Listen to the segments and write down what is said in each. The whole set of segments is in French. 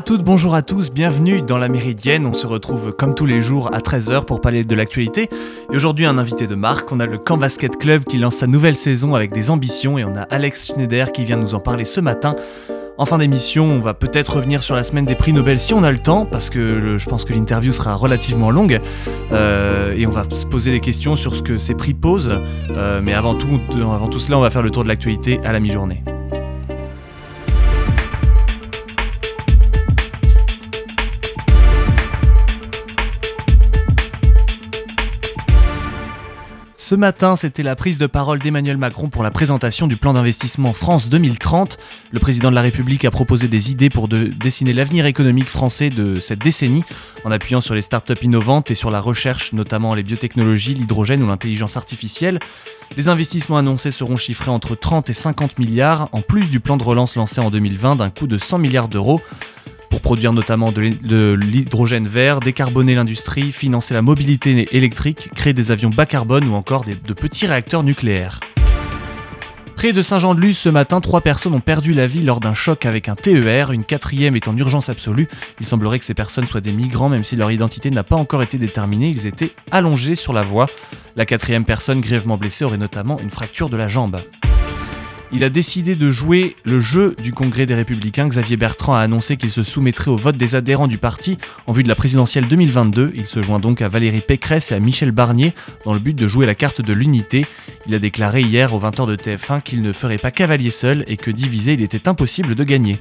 à toutes, bonjour à tous, bienvenue dans la Méridienne. On se retrouve comme tous les jours à 13h pour parler de l'actualité. Et aujourd'hui, un invité de marque. On a le Camp Basket Club qui lance sa nouvelle saison avec des ambitions et on a Alex Schneider qui vient nous en parler ce matin. En fin d'émission, on va peut-être revenir sur la semaine des prix Nobel si on a le temps, parce que je pense que l'interview sera relativement longue. Euh, et on va se poser des questions sur ce que ces prix posent. Euh, mais avant tout, avant tout cela, on va faire le tour de l'actualité à la mi-journée. Ce matin, c'était la prise de parole d'Emmanuel Macron pour la présentation du plan d'investissement France 2030. Le président de la République a proposé des idées pour dessiner l'avenir économique français de cette décennie, en appuyant sur les startups innovantes et sur la recherche, notamment les biotechnologies, l'hydrogène ou l'intelligence artificielle. Les investissements annoncés seront chiffrés entre 30 et 50 milliards, en plus du plan de relance lancé en 2020 d'un coût de 100 milliards d'euros pour produire notamment de l'hydrogène vert, décarboner l'industrie, financer la mobilité électrique, créer des avions bas carbone ou encore de petits réacteurs nucléaires. Près de Saint-Jean-de-Luz ce matin, trois personnes ont perdu la vie lors d'un choc avec un TER, une quatrième est en urgence absolue. Il semblerait que ces personnes soient des migrants même si leur identité n'a pas encore été déterminée, ils étaient allongés sur la voie. La quatrième personne grièvement blessée aurait notamment une fracture de la jambe il a décidé de jouer le jeu du Congrès des Républicains. Xavier Bertrand a annoncé qu'il se soumettrait au vote des adhérents du parti en vue de la présidentielle 2022. Il se joint donc à Valérie Pécresse et à Michel Barnier dans le but de jouer la carte de l'unité. Il a déclaré hier aux 20h de TF1 qu'il ne ferait pas cavalier seul et que divisé il était impossible de gagner.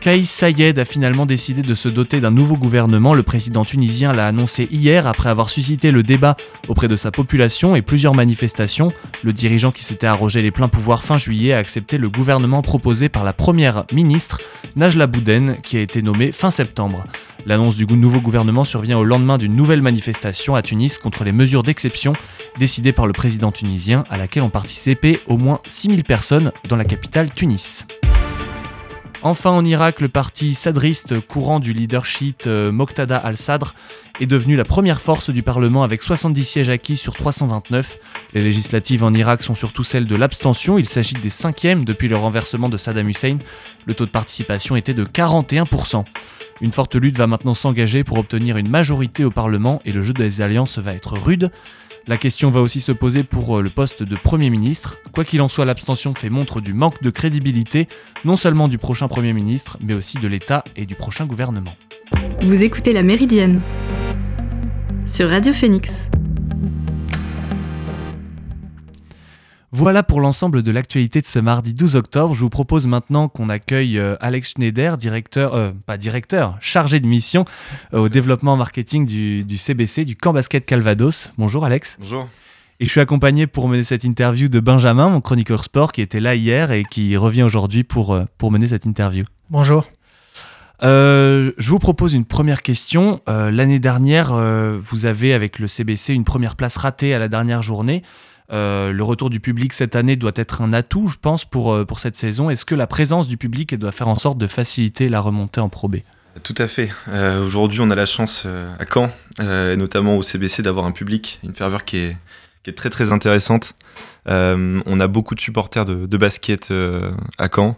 Kaïs Sayed a finalement décidé de se doter d'un nouveau gouvernement. Le président tunisien l'a annoncé hier après avoir suscité le débat auprès de sa population et plusieurs manifestations. Le dirigeant qui s'était arrogé les pleins pouvoirs fin juillet a accepté le gouvernement proposé par la première ministre, Najla Bouden, qui a été nommée fin septembre. L'annonce du nouveau gouvernement survient au lendemain d'une nouvelle manifestation à Tunis contre les mesures d'exception décidées par le président tunisien à laquelle ont participé au moins 6000 personnes dans la capitale Tunis. Enfin en Irak, le parti sadriste courant du leadership euh, Moqtada al-Sadr est devenu la première force du Parlement avec 70 sièges acquis sur 329. Les législatives en Irak sont surtout celles de l'abstention, il s'agit des cinquièmes depuis le renversement de Saddam Hussein. Le taux de participation était de 41%. Une forte lutte va maintenant s'engager pour obtenir une majorité au Parlement et le jeu des alliances va être rude. La question va aussi se poser pour euh, le poste de Premier ministre. Quoi qu'il en soit, l'abstention fait montre du manque de crédibilité, non seulement du prochain Premier ministre, mais aussi de l'État et du prochain gouvernement. Vous écoutez La Méridienne sur Radio Phoenix. Voilà pour l'ensemble de l'actualité de ce mardi 12 octobre. Je vous propose maintenant qu'on accueille euh, Alex Schneider, directeur, euh, pas directeur, chargé de mission euh, au développement marketing du, CBC, du Camp Basket Calvados. Bonjour Alex. Bonjour. Et je suis accompagné pour mener cette interview de Benjamin, mon chroniqueur sport, qui était là hier et qui revient aujourd'hui pour, pour mener cette interview. Bonjour. je vous propose une première question. L'année dernière, vous avez avec le CBC une première place ratée à la dernière journée. Euh, le retour du public cette année doit être un atout, je pense, pour, euh, cette saison. Est-ce que la présence du public doit faire en sorte de faciliter la remontée en Pro tout à fait. Euh, aujourd'hui, on a la chance à Caen, et notamment au CBC, d'avoir un public, une ferveur qui est, très très intéressante. on a beaucoup de supporters de, basket à Caen.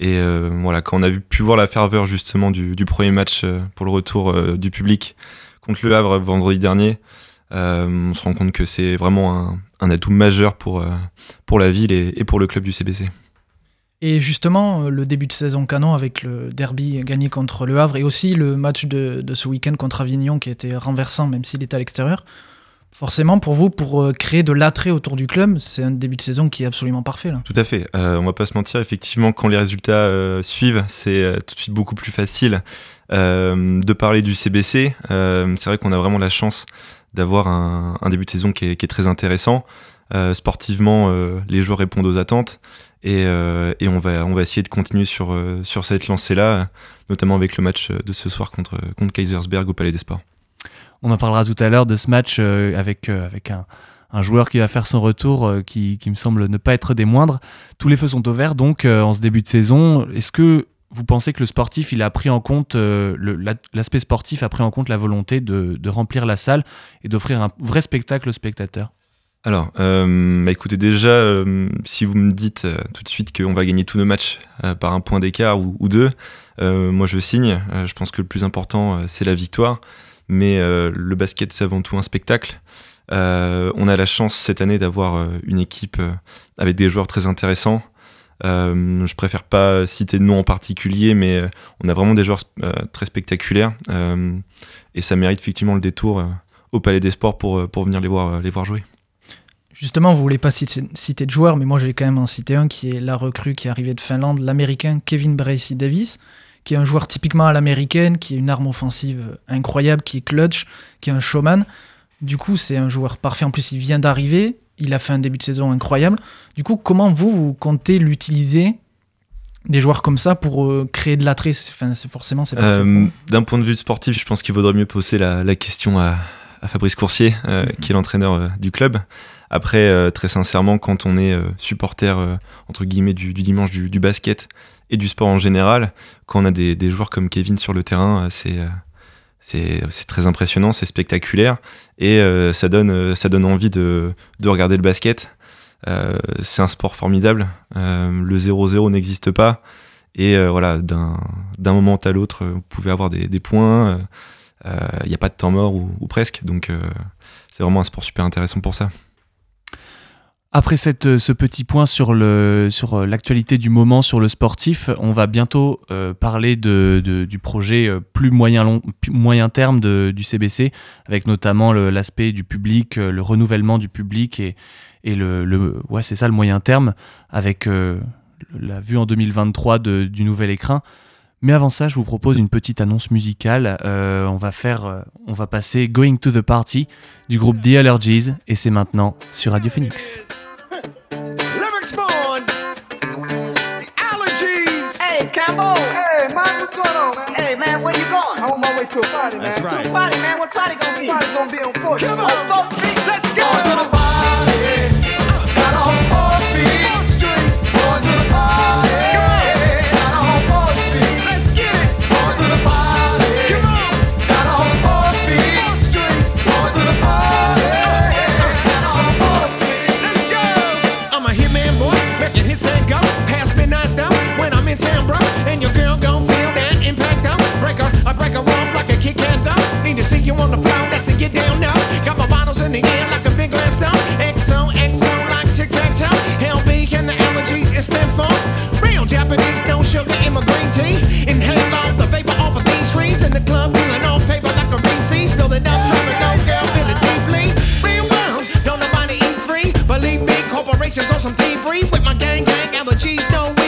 Et voilà, quand on a pu voir la ferveur justement du premier match pour le retour du public contre le Havre vendredi dernier, on se rend compte que c'est vraiment un, un atout majeur pour, euh, pour la ville et, pour le club du CBC. Et justement, euh, le début de saison canon avec le derby gagné contre le Havre et aussi le match de, ce week-end contre Avignon qui était renversant même s'il était à l'extérieur. Forcément, pour vous, pour euh, créer de l'attrait autour du club, c'est un début de saison qui est absolument parfait. Là. Tout à fait. on va pas se mentir, effectivement, quand les résultats suivent, c'est tout de suite beaucoup plus facile de parler du CBC. c'est vrai qu'on a vraiment la chance d'avoir un, début de saison qui est, très intéressant. Euh, sportivement, euh, les joueurs répondent aux attentes et, euh, on, va, on va essayer de continuer sur, sur cette lancée-là, notamment avec le match de ce soir contre, contre Kaisersberg au Palais des Sports. On en parlera tout à l'heure de ce match avec, avec un, un, joueur qui va faire son retour qui, qui, me semble ne pas être des moindres. Tous les feux sont au vert donc en ce début de saison. Est-ce que vous pensez que le sportif, a pris en compte, euh, l'aspect sportif a pris en compte la volonté de, remplir la salle et d'offrir un vrai spectacle aux spectateurs? Alors, euh, bah, écoutez, déjà, euh, si vous me dites tout de suite qu'on va gagner tous nos matchs par un point d'écart ou, deux, moi je signe. je pense que le plus important, c'est la victoire. Mais le basket, c'est avant tout un spectacle. on a la chance cette année d'avoir une équipe avec des joueurs très intéressants. Je préfère pas citer de nom en particulier, mais on a vraiment des joueurs très spectaculaires. et ça mérite effectivement le détour au Palais des Sports pour, pour venir les voir, les voir jouer. Justement, vous voulez pas citer, de joueurs, mais moi je vais quand même en citer un qui est la recrue qui est arrivée de Finlande, l'américain Kevin Bracey Davis, qui est un joueur typiquement à l'américaine, qui est une arme offensive incroyable, qui est clutch, qui est un showman. Du coup, c'est un joueur parfait. En plus, il vient d'arriver, il a fait un début de saison incroyable. Du coup, comment vous, vous comptez l'utiliser des joueurs comme ça pour euh, créer de l'attrait enfin, forcément c'est euh, d'un point de vue sportif je pense qu'il vaudrait mieux poser la, question à, Fabrice Coursier euh, mm-hmm. qui est l'entraîneur du club après, très sincèrement, quand on est supporter, entre guillemets, du, dimanche du, basket et du sport en général, quand on a des, joueurs comme Kevin sur le terrain, c'est c'est très impressionnant, c'est spectaculaire et ça, donne, ça donne envie de, de regarder le basket. c'est un sport formidable. le 0-0 n'existe pas. Et voilà, d'un moment à l'autre, vous pouvez avoir des, points. Il n'y a pas de temps mort ou presque. Donc c'est vraiment un sport super intéressant pour ça. Après cette, euh, ce petit point sur, le, sur euh, l'actualité du moment sur le sportif, on va bientôt euh, parler de, du projet plus moyen, long, moyen terme de, du CBC, avec notamment l'aspect du public, le renouvellement du public et, et le, le ouais c'est ça le moyen terme, avec la vue en 2023 de, du nouvel écran. Mais avant ça, je vous propose une petite annonce musicale. on va faire, on va passer Going to the Party du groupe The Allergies et c'est maintenant sur Radio Phoenix. Cambo. Hey, Campbell. Hey, man, what's going on, man? Hey, man, where you going? I'm on my way to a party, man. Right. To a party, man. What party gonna be? Party gonna be on 4th Come on, 4th Let's go. on the floor, that's to get down now. Got my bottles in the air like a big glass down. XO, XO, like tic tac toe. LB and the allergies it's them phone. Real Japanese, no sugar in my green tea. Inhale all the vapor off of these trees. In the club, peeling off paper like a Reese's. Building up, driving on, girl, feel it deeply. Rewound, don't nobody eat free. Believe me, corporations on some thievery. With my gang, gang, allergies, no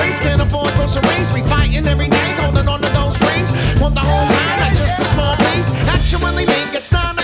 brains can't afford groceries. We fighting every day, holding on to those dreams. Want the whole time not just a small piece. Actually, me gets none.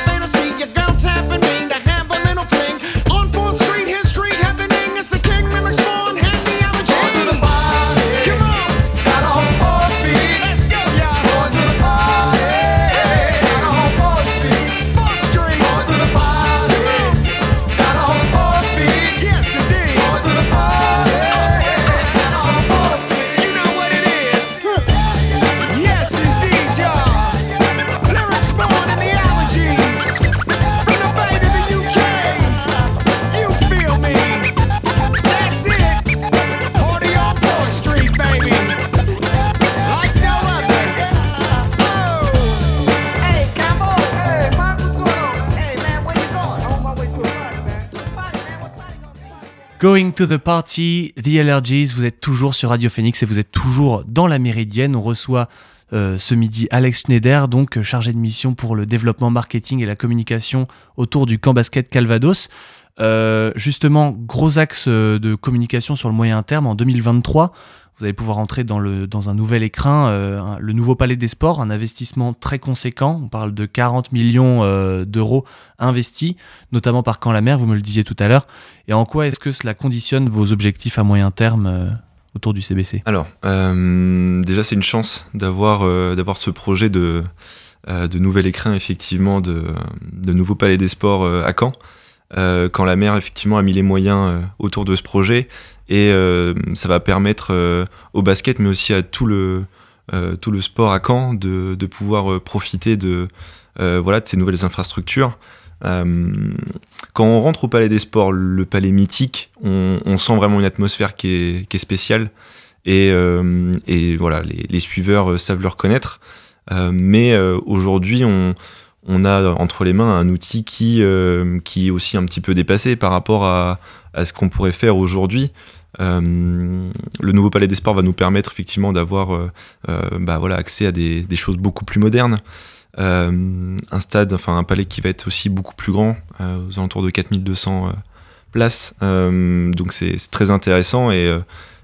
Going to the party, The Allergies, vous êtes toujours sur Radio Phoenix et vous êtes toujours dans la Méridienne. On reçoit ce midi Alex Schneider, donc chargé de mission pour le développement marketing et la communication autour du camp basket Calvados. justement, gros axe de communication sur le moyen terme en 2023. Vous allez pouvoir entrer dans, un nouvel écrin, euh, le nouveau Palais des Sports, un investissement très conséquent. On parle de 40 millions euh, d'euros investis, notamment par Camp la Mer, vous me le disiez tout à l'heure. Et en quoi est-ce que cela conditionne vos objectifs à moyen terme euh, autour du CBC Alors, déjà, c'est une chance d'avoir ce projet de, nouvel écrin, effectivement, de, nouveau Palais des Sports à Caen. quand la mer effectivement a mis les moyens autour de ce projet et euh, ça va permettre euh, au basket, mais aussi à tout le, euh, tout le sport à Caen de, de pouvoir profiter de, voilà, de ces nouvelles infrastructures. quand on rentre au Palais des Sports, le palais mythique, on, sent vraiment une atmosphère qui est, qui est spéciale. Et, et, voilà, les, les, suiveurs savent le reconnaître. mais aujourd'hui, on, on, a entre les mains un outil qui, qui est aussi un petit peu dépassé par rapport à, ce qu'on pourrait faire aujourd'hui. Euh, le nouveau palais des sports va nous permettre effectivement d'avoir euh, euh, bah, voilà, accès à des, choses beaucoup plus modernes. un stade, enfin un palais qui va être aussi beaucoup plus grand, aux alentours de 4200 places. donc c'est très intéressant et,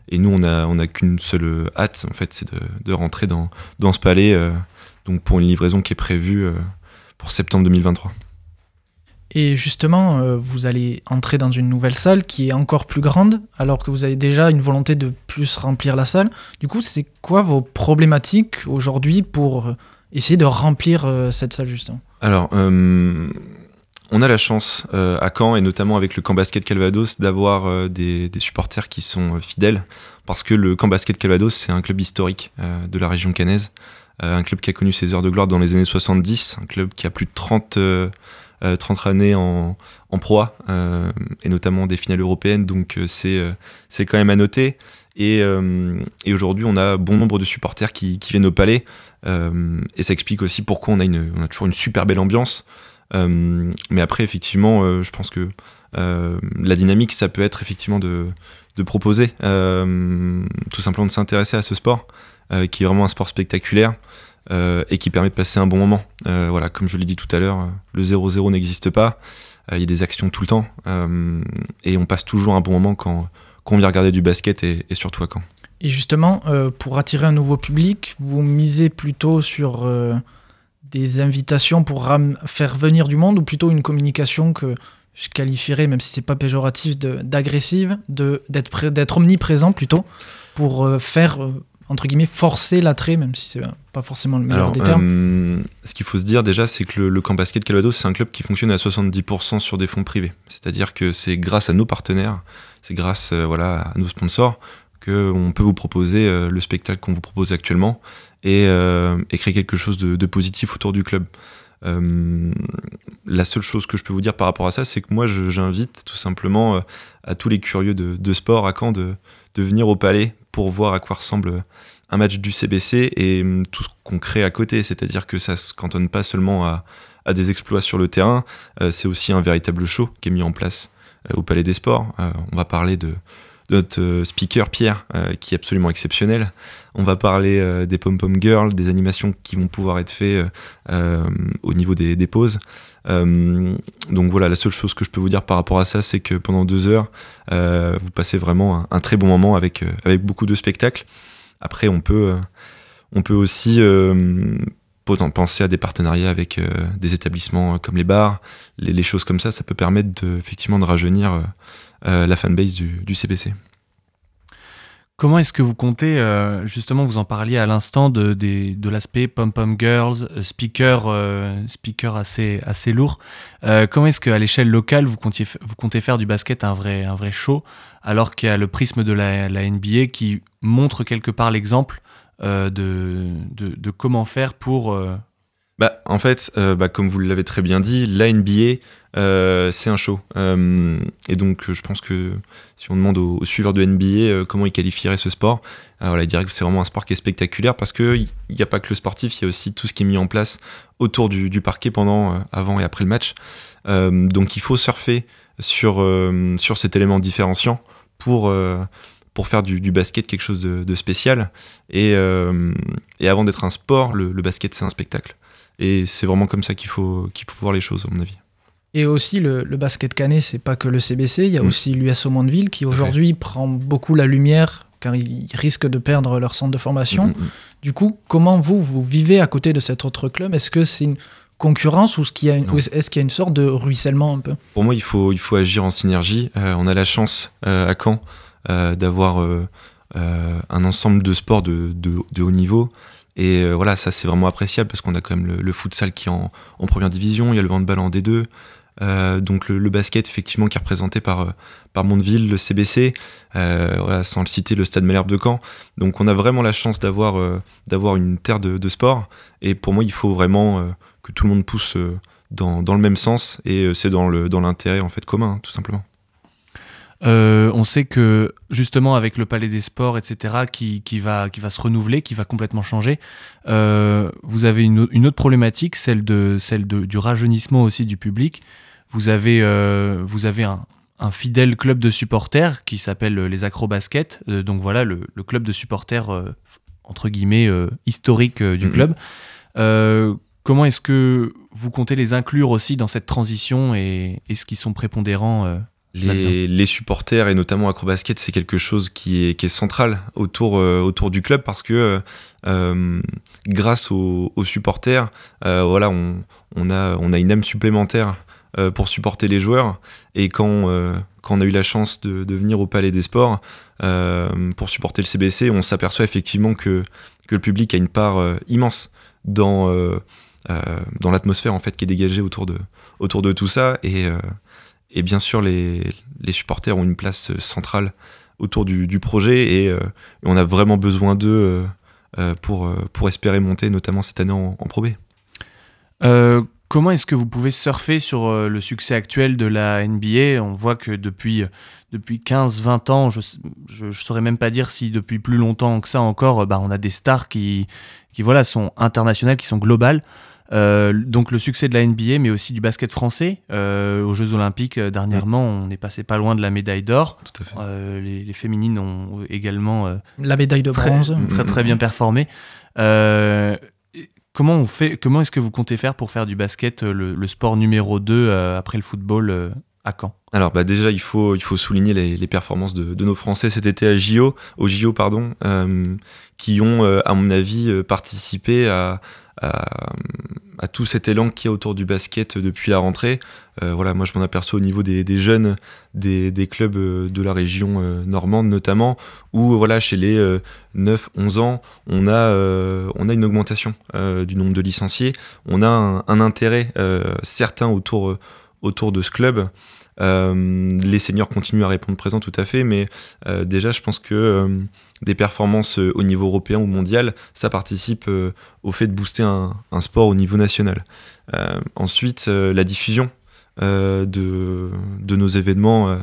et, nous on a, on a qu'une seule hâte en fait, c'est de, de, rentrer dans, dans ce palais. donc pour une livraison qui est prévue pour septembre 2023. Et justement, euh, vous allez entrer dans une nouvelle salle qui est encore plus grande, alors que vous avez déjà une volonté de plus remplir la salle. Du coup, c'est quoi vos problématiques aujourd'hui pour euh, essayer de remplir euh, cette salle justement? Alors, on a la chance à Caen, et notamment avec le camp basket Calvados, d'avoir des, des, supporters qui sont fidèles, parce que le camp basket Calvados, c'est un club historique de la région cannaise, un club qui a connu ses heures de gloire dans les années 70, un club qui a plus de 30 30 euh, années en, en proie, euh, et notamment des finales européennes, donc euh, c'est quand même à noter. Et, aujourd'hui, on a bon nombre de supporters qui, viennent au palais, et ça explique aussi pourquoi on a, une, a toujours une super belle ambiance. mais après, effectivement, je pense que la dynamique, ça peut être effectivement de, de proposer, tout simplement de s'intéresser à ce sport, qui est vraiment un sport spectaculaire. Euh, et qui permet de passer un bon moment. Euh, voilà, comme je l'ai dit tout à l'heure, le 0-0 n'existe pas. Euh, il y a des actions tout le temps et on passe toujours un bon moment quand, quand on vient regarder du basket et, surtout à quand. Et justement, pour attirer un nouveau public, vous misez plutôt sur des invitations pour faire venir du monde ou plutôt une communication que je qualifierais, même si c'est pas péjoratif, d'agressive, d'être omniprésent plutôt, pour faire entre guillemets, forcer l'attrait, même si c'est pas forcément le meilleur des termes euh, Ce qu'il faut se dire déjà, c'est que le, camp basket Calvados, c'est un club qui fonctionne à 70% sur des fonds privés. C'est-à-dire que c'est grâce à nos partenaires, c'est grâce euh, voilà, à nos sponsors qu'on peut vous proposer euh, le spectacle qu'on vous propose actuellement et, créer quelque chose de, positif autour du club. la seule chose que je peux vous dire par rapport à ça, c'est que moi, j'invite tout simplement à tous les curieux de, sport à Caen de, de venir au palais pour voir à quoi ressemble un match du CBC et hum, tout ce qu'on crée à côté. C'est-à-dire que ça se cantonne pas seulement à, des exploits sur le terrain, euh, c'est aussi un véritable show qui est mis en place euh, au Palais des Sports. Euh, on va parler de, notre speaker Pierre, qui est absolument exceptionnel. On va parler des pom-pom girls, des animations qui vont pouvoir être faites au niveau des, pauses. donc voilà, la seule chose que je peux vous dire par rapport à ça, c'est que pendant deux heures, vous passez vraiment un, très bon moment avec, avec beaucoup de spectacles. Après, on peut, on peut aussi penser à des partenariats avec des établissements comme les bars, les, choses comme ça, ça peut permettre de, effectivement de rajeunir euh, la fanbase du, du CBC. Comment est-ce que vous comptez, euh, justement, vous en parliez à l'instant de, de, l'aspect pom-pom girls, euh, speaker, speaker assez, assez lourd. comment est-ce qu'à l'échelle locale, vous, comptiez, vous comptez faire du basket un vrai, un vrai show, alors qu'il y a le prisme de la, la NBA qui montre quelque part l'exemple de, de, de, comment faire pour bah, en fait, euh, bah, comme vous l'avez très bien dit, la NBA, euh, c'est un show. Euh, et donc, je pense que si on demande aux, suiveurs de NBA comment ils qualifieraient ce sport, ils diraient que c'est vraiment un sport qui est spectaculaire parce qu'il n'y a pas que le sportif, il y a aussi tout ce qui est mis en place autour du, parquet pendant, avant et après le match. donc, il faut surfer sur, sur cet élément différenciant pour pour faire du, basket quelque chose de, spécial. Et, avant d'être un sport, le, basket c'est un spectacle. Et c'est vraiment comme ça qu'il faut, qu'il faut voir les choses, à mon avis. Et aussi, le, basket canet, c'est pas que le CBC, il y a mm. aussi l'US Mondeville qui aujourd'hui prend beaucoup la lumière car ils risquent de perdre leur centre de formation. Mm, mm, du coup, comment vous, vous vivez à côté de cet autre club? Est-ce que c'est une concurrence ou est-ce qu'il y, a une sorte de ruissellement un peu? Pour moi, il faut, il faut agir en synergie. Euh, on a la chance euh, à Caen euh, d'avoir un ensemble de sports de, de, haut niveau. Et voilà, ça c'est vraiment appréciable parce qu'on a quand même le, le futsal qui est en, en, première division, il y a le handball en D2, euh, donc le, basket effectivement qui est représenté par, euh, par Mondeville, le CBC, euh, sans le citer le Stade Malherbe de Caen. Donc on a vraiment la chance d'avoir d'avoir une terre de, sport et pour moi il faut vraiment que tout le monde pousse dans, dans le même sens et c'est dans l'intérêt en fait commun tout simplement. On sait que justement avec le Palais des Sports, etc., qui, qui, va, qui va se renouveler, qui va complètement changer, vous avez une, une, autre problématique, celle, de, celle de, du rajeunissement aussi du public. Vous avez, euh, vous avez un, fidèle club de supporters qui s'appelle euh, les Acrobasket. Euh, donc voilà, le, club de supporters, entre guillemets, historique du mhm. club. comment est-ce que vous comptez les inclure aussi dans cette transition et est-ce qu'ils sont prépondérants les, supporters et notamment Acrobasket, c'est quelque chose qui est, qui est central autour, autour du club parce que grâce aux, supporters, voilà, on, on, a, on a une âme supplémentaire euh, pour supporter les joueurs. Et quand, euh, quand on a eu la chance de, de venir au Palais des Sports euh, pour supporter le CBC, on s'aperçoit effectivement que, que le public a une part immense dans, dans l'atmosphère en fait qui est dégagée autour de, autour de tout ça. Et, et bien sûr, les, supporters ont une place centrale autour du, projet et, on a vraiment besoin d'eux pour, pour espérer monter, notamment cette année en, Pro B. Comment est-ce que vous pouvez surfer sur euh, le succès actuel de la NBA On voit que depuis, depuis 15-20 ans, je ne saurais même pas dire si depuis plus longtemps que ça encore, bah, on a des stars qui, qui voilà, sont internationales, qui sont globales. Euh, donc le succès de la NBA, mais aussi du basket français. Euh, aux Jeux Olympiques, dernièrement, on est passé pas loin de la médaille d'or. Les, les, féminines ont également... la médaille de bronze. Très, très, bien performé. Comment, on fait, comment est-ce que vous comptez faire pour faire du basket euh, le, sport numéro 2 euh, après le football euh, à Caen? Alors bah déjà il faut, il faut souligner les, performances de, nos Français cet été à JO, au JO pardon, qui ont à mon avis participé à, à, tout cet élan qu'il y a autour du basket depuis la rentrée. Euh, voilà, moi je m'en aperçois au niveau des, jeunes des, clubs euh, de la région euh, normande notamment, où voilà, chez les 9-11 ans, on a, on a une augmentation du nombre de licenciés, on a un, intérêt certain autour, autour de ce club. Les seniors continuent à répondre présent tout à fait, mais déjà je pense que des performances euh, au niveau européen ou mondial, ça participe euh, au fait de booster un, sport au niveau national. Euh, ensuite, la diffusion de, nos événements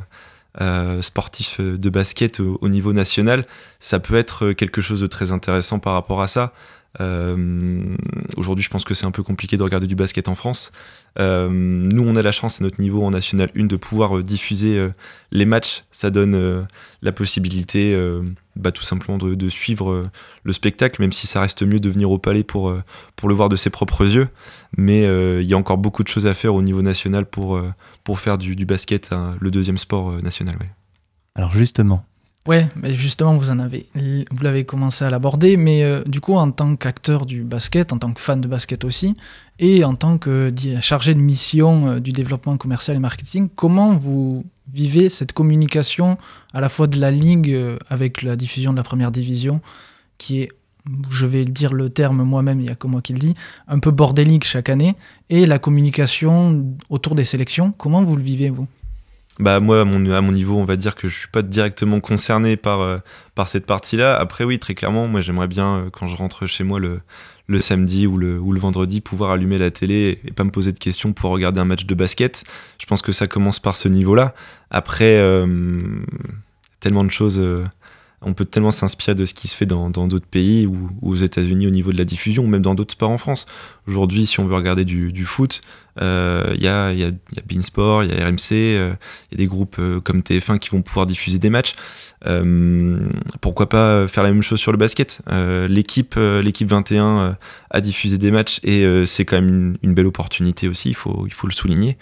sportifs de basket au, niveau national, ça peut être quelque chose de très intéressant par rapport à ça. Aujourd'hui, je pense que c'est un peu compliqué de regarder du basket en France. nous, on a la chance à notre niveau en National 1 de pouvoir diffuser les matchs. Ça donne la possibilité bah, tout simplement de, suivre euh, le spectacle, même si ça reste mieux de venir au palais pour, euh, le voir de ses propres yeux. Mais euh, il y a encore beaucoup de choses à faire au niveau national pour, pour faire du, basket le deuxième sport national. Alors justement. Ouais, mais justement, vous en avez, vous l'avez commencé à l'aborder, mais du coup, en tant qu'acteur du basket, en tant que fan de basket aussi, et en tant que chargé de mission du développement commercial et marketing, comment vous vivez cette communication à la fois de la ligue euh, avec la diffusion de la première division, qui est, je vais dire le terme moi-même, il n'y a que moi qui le dis, un peu bordélique chaque année, et la communication autour des sélections. Comment vous le vivez, vous? Bah moi à mon, niveau on va dire que je suis pas directement concerné par, euh, cette partie là après oui très clairement moi j'aimerais bien euh, quand je rentre chez moi le, samedi ou le, ou le vendredi, pouvoir allumer la télé et pas me poser de questions pour regarder un match de basket. Je pense que ça commence par ce niveau-là. Après, euh, tellement de choses on peut tellement s'inspirer de ce qui se fait dans d'autres pays ou, aux États-Unis au niveau de la diffusion, ou même dans d'autres sports en France. Aujourd'hui, si on veut regarder du, foot, il euh, y, a, y, a, y a Beansport, il y a RMC, il euh, y a des groupes euh, comme TF1 qui vont pouvoir diffuser des matchs. pourquoi pas faire la même chose sur le basket? L'équipe l'équipe 21 a diffusé des matchs et c'est quand même une, belle opportunité aussi, il faut, il faut le souligner.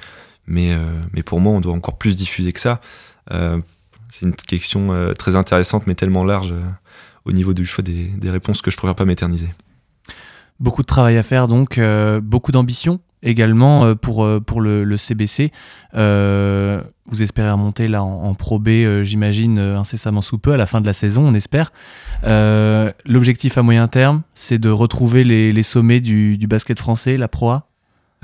Mais, mais pour moi, on doit encore plus diffuser que ça c'est une question euh, très intéressante, mais tellement large euh, au niveau du choix des, réponses que je préfère pas m'éterniser. Beaucoup de travail à faire, donc euh, beaucoup d'ambition également pour, le, CBC. vous espérez remonter là en, Pro B, j'imagine, incessamment sous peu, à la fin de la saison, on espère. L'objectif à moyen terme, c'est de retrouver les, sommets du, du, basket français, la Pro A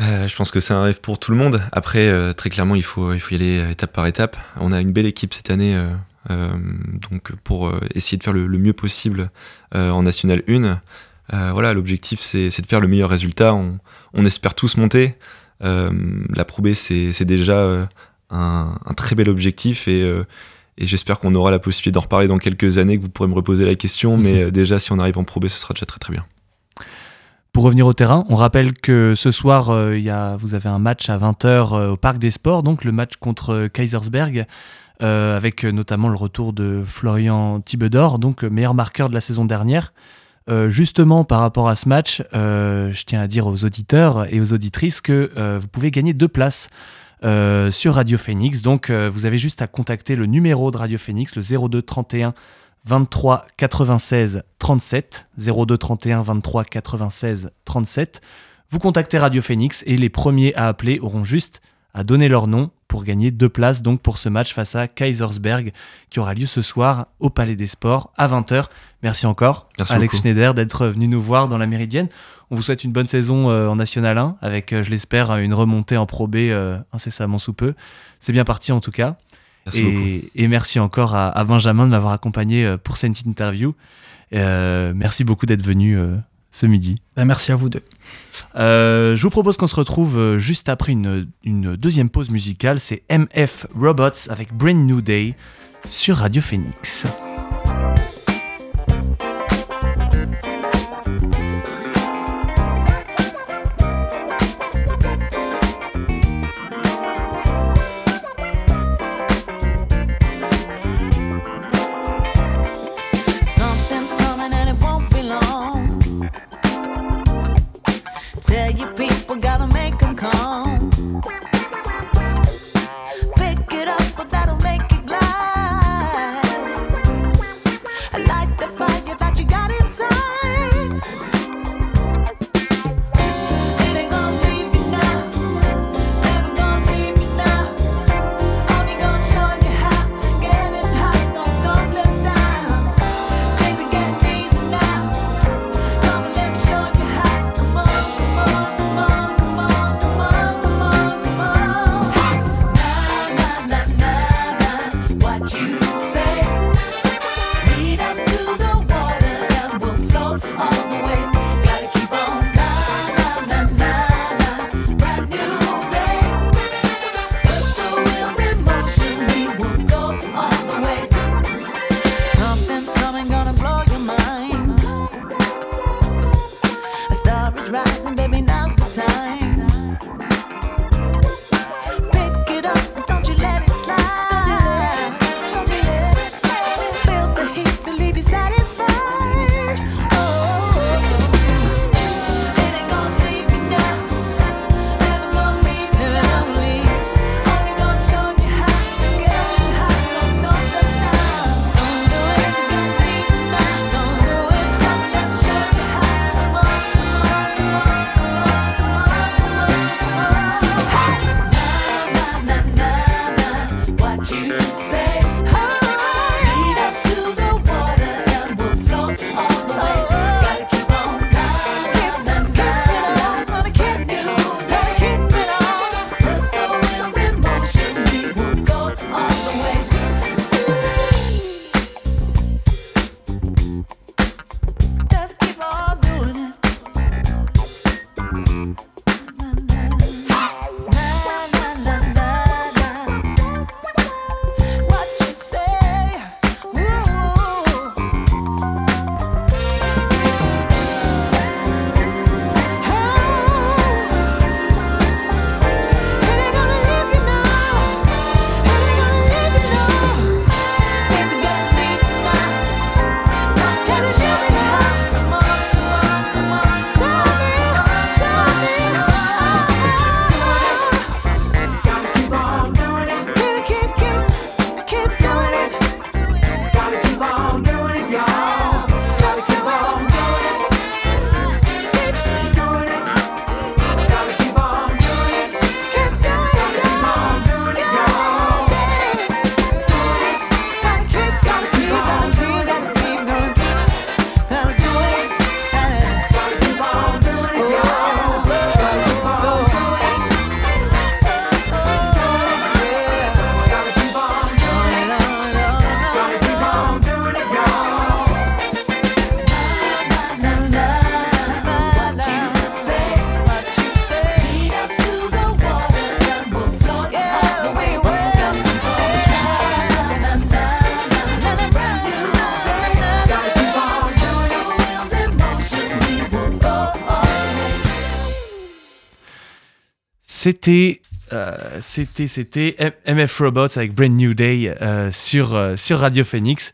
euh, je pense que c'est un rêve pour tout le monde. Après, euh, très clairement, il faut, il faut y aller étape par étape. On a une belle équipe cette année, euh, donc pour essayer de faire le, mieux possible en National 1. voilà, l'objectif, c'est de faire le meilleur résultat. On, on espère tous monter. la Pro B, c'est déjà un, un, très bel objectif et, et j'espère qu'on aura la possibilité d'en reparler dans quelques années, que vous pourrez me reposer la question. Mais déjà, si on arrive en Pro B, ce sera déjà très très bien. Pour revenir au terrain, on rappelle que ce soir, euh, vous avez un match à 20h euh, au Parc des Sports, donc le match contre euh, Kaisersberg, avec notamment le retour de Florian Thibedor, donc meilleur marqueur de la saison dernière. justement, par rapport à ce match, je tiens à dire aux auditeurs et aux auditrices que vous pouvez gagner deux places sur Radio Phoenix. Donc, vous avez juste à contacter le numéro de Radio Phoenix, le 02 31 23 96 37 02 31 23 96 37. Vous contactez Radio Phoenix et les premiers à appeler auront juste à donner leur nom pour gagner deux places donc pour ce match face à Kaisersberg qui aura lieu ce soir au Palais des Sports à 20h. Merci encore Alex Schneider d'être venu nous voir dans la Méridienne. On vous souhaite une bonne saison euh, en National 1 avec, euh, je l'espère, une remontée en Pro B euh, incessamment sous peu. C'est bien parti en tout cas et, merci encore à, Benjamin de m'avoir accompagné euh, pour cette interview. Euh, merci beaucoup d'être venu euh, ce midi. Ben, merci à vous deux. je vous propose qu'on se retrouve juste après une, une deuxième pause musicale. C'est MF Robots avec Brand New Day sur Radio Phoenix. C'était euh, c'était c'était MF Robots avec Brand New Day euh, sur euh, sur Radio Phoenix.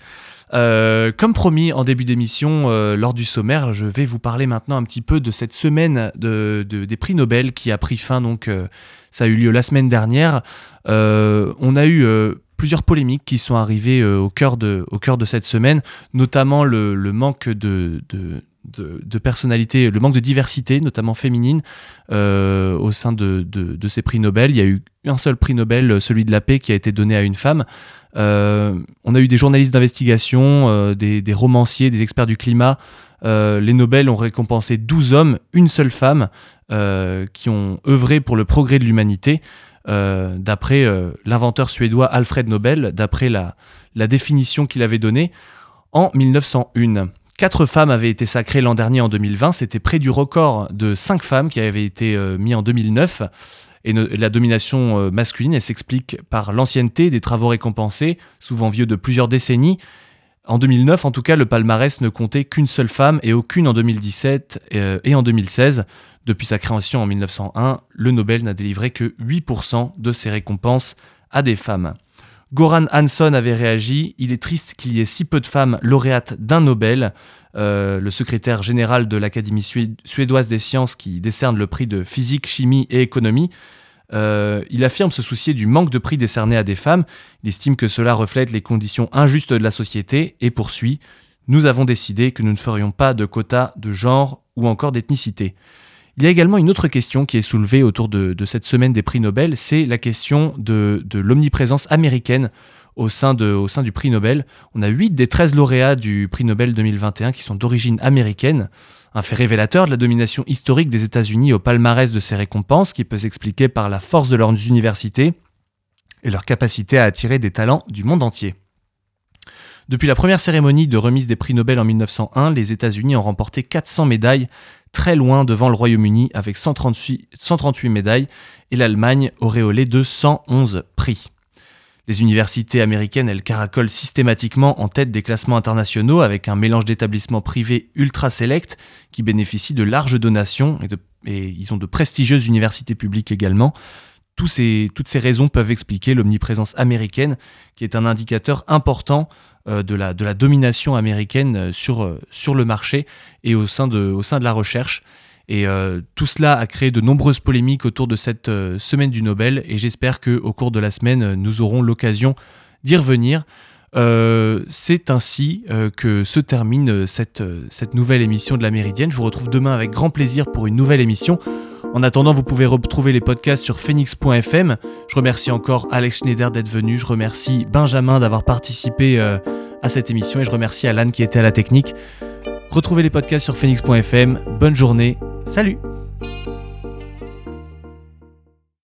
Comme promis en début d'émission, lors du sommaire, je vais vous parler maintenant un petit peu de cette semaine de, de- des prix Nobel qui a pris fin. Donc, ça a eu lieu la semaine dernière. On a eu plusieurs polémiques qui sont arrivées au, cœur de, au cœur de cette semaine, notamment le, manque de, de, personnalité, le manque de diversité, notamment féminine, euh, au sein de, ces prix Nobel. Il y a eu un seul prix Nobel, celui de la paix, qui a été donné à une femme. Euh, on a eu des journalistes d'investigation, euh, des, romanciers, des experts du climat. Les Nobel ont récompensé 12 hommes, une seule femme, qui ont œuvré pour le progrès de l'humanité. D'après l'inventeur suédois Alfred Nobel, d'après la définition qu'il avait donnée en 1901. Quatre femmes avaient été sacrées l'an dernier en 2020, c'était près du record de cinq femmes qui avait été euh, mis en 2009. Et la domination euh, masculine, elle s'explique par l'ancienneté des travaux récompensés, souvent vieux de plusieurs décennies. En 2009, en tout cas, le palmarès ne comptait qu'une seule femme et aucune en 2017 euh, et en 2016. Depuis sa création en 1901, le Nobel n'a délivré que 8% de ses récompenses à des femmes. Goran Hansson avait réagi Il est triste qu'il y ait si peu de femmes lauréates d'un Nobel. Euh, le secrétaire général de l'Académie sué- suédoise des sciences qui décerne le prix de physique, chimie et économie. Euh, il affirme se soucier du manque de prix décernés à des femmes. Il estime que cela reflète les conditions injustes de la société et poursuit Nous avons décidé que nous ne ferions pas de quotas de genre ou encore d'ethnicité. Il y a également une autre question qui est soulevée autour de, cette semaine des prix Nobel, c'est la question de, l'omniprésence américaine au sein, au sein du prix Nobel. On a 8 des 13 lauréats du prix Nobel 2021 qui sont d'origine américaine, un fait révélateur de la domination historique des États-Unis au palmarès de ces récompenses qui peut s'expliquer par la force de leurs universités et leur capacité à attirer des talents du monde entier. Depuis la première cérémonie de remise des prix Nobel en 1901, les États-Unis ont remporté 400 médailles, très loin devant le Royaume-Uni avec 138, 138 médailles, et l'Allemagne auréolée de 111 prix. Les universités américaines, elles caracolent systématiquement en tête des classements internationaux avec un mélange d'établissements privés ultra sélects qui bénéficient de larges donations et, ils ont de prestigieuses universités publiques également. Toutes ces raisons peuvent expliquer l'omniprésence américaine qui est un indicateur important de, la, de la domination américaine euh, sur, euh, sur le marché et au sein de, la recherche. Et euh, tout cela a créé de nombreuses polémiques autour de cette euh, semaine du Nobel et j'espère qu'au cours de la semaine, euh, nous aurons l'occasion d'y revenir. Euh, c'est ainsi euh, que se termine euh, cette, euh, cette nouvelle émission de la Méridienne. Je vous retrouve demain avec grand plaisir pour une nouvelle émission. En attendant, vous pouvez retrouver les podcasts sur phoenix.fm. Je remercie encore Alex Schneider d'être venu. Je remercie Benjamin d'avoir participé euh, à cette émission et je remercie Alan qui était à la technique. Retrouvez les podcasts sur phoenix.fm. Bonne journée. Salut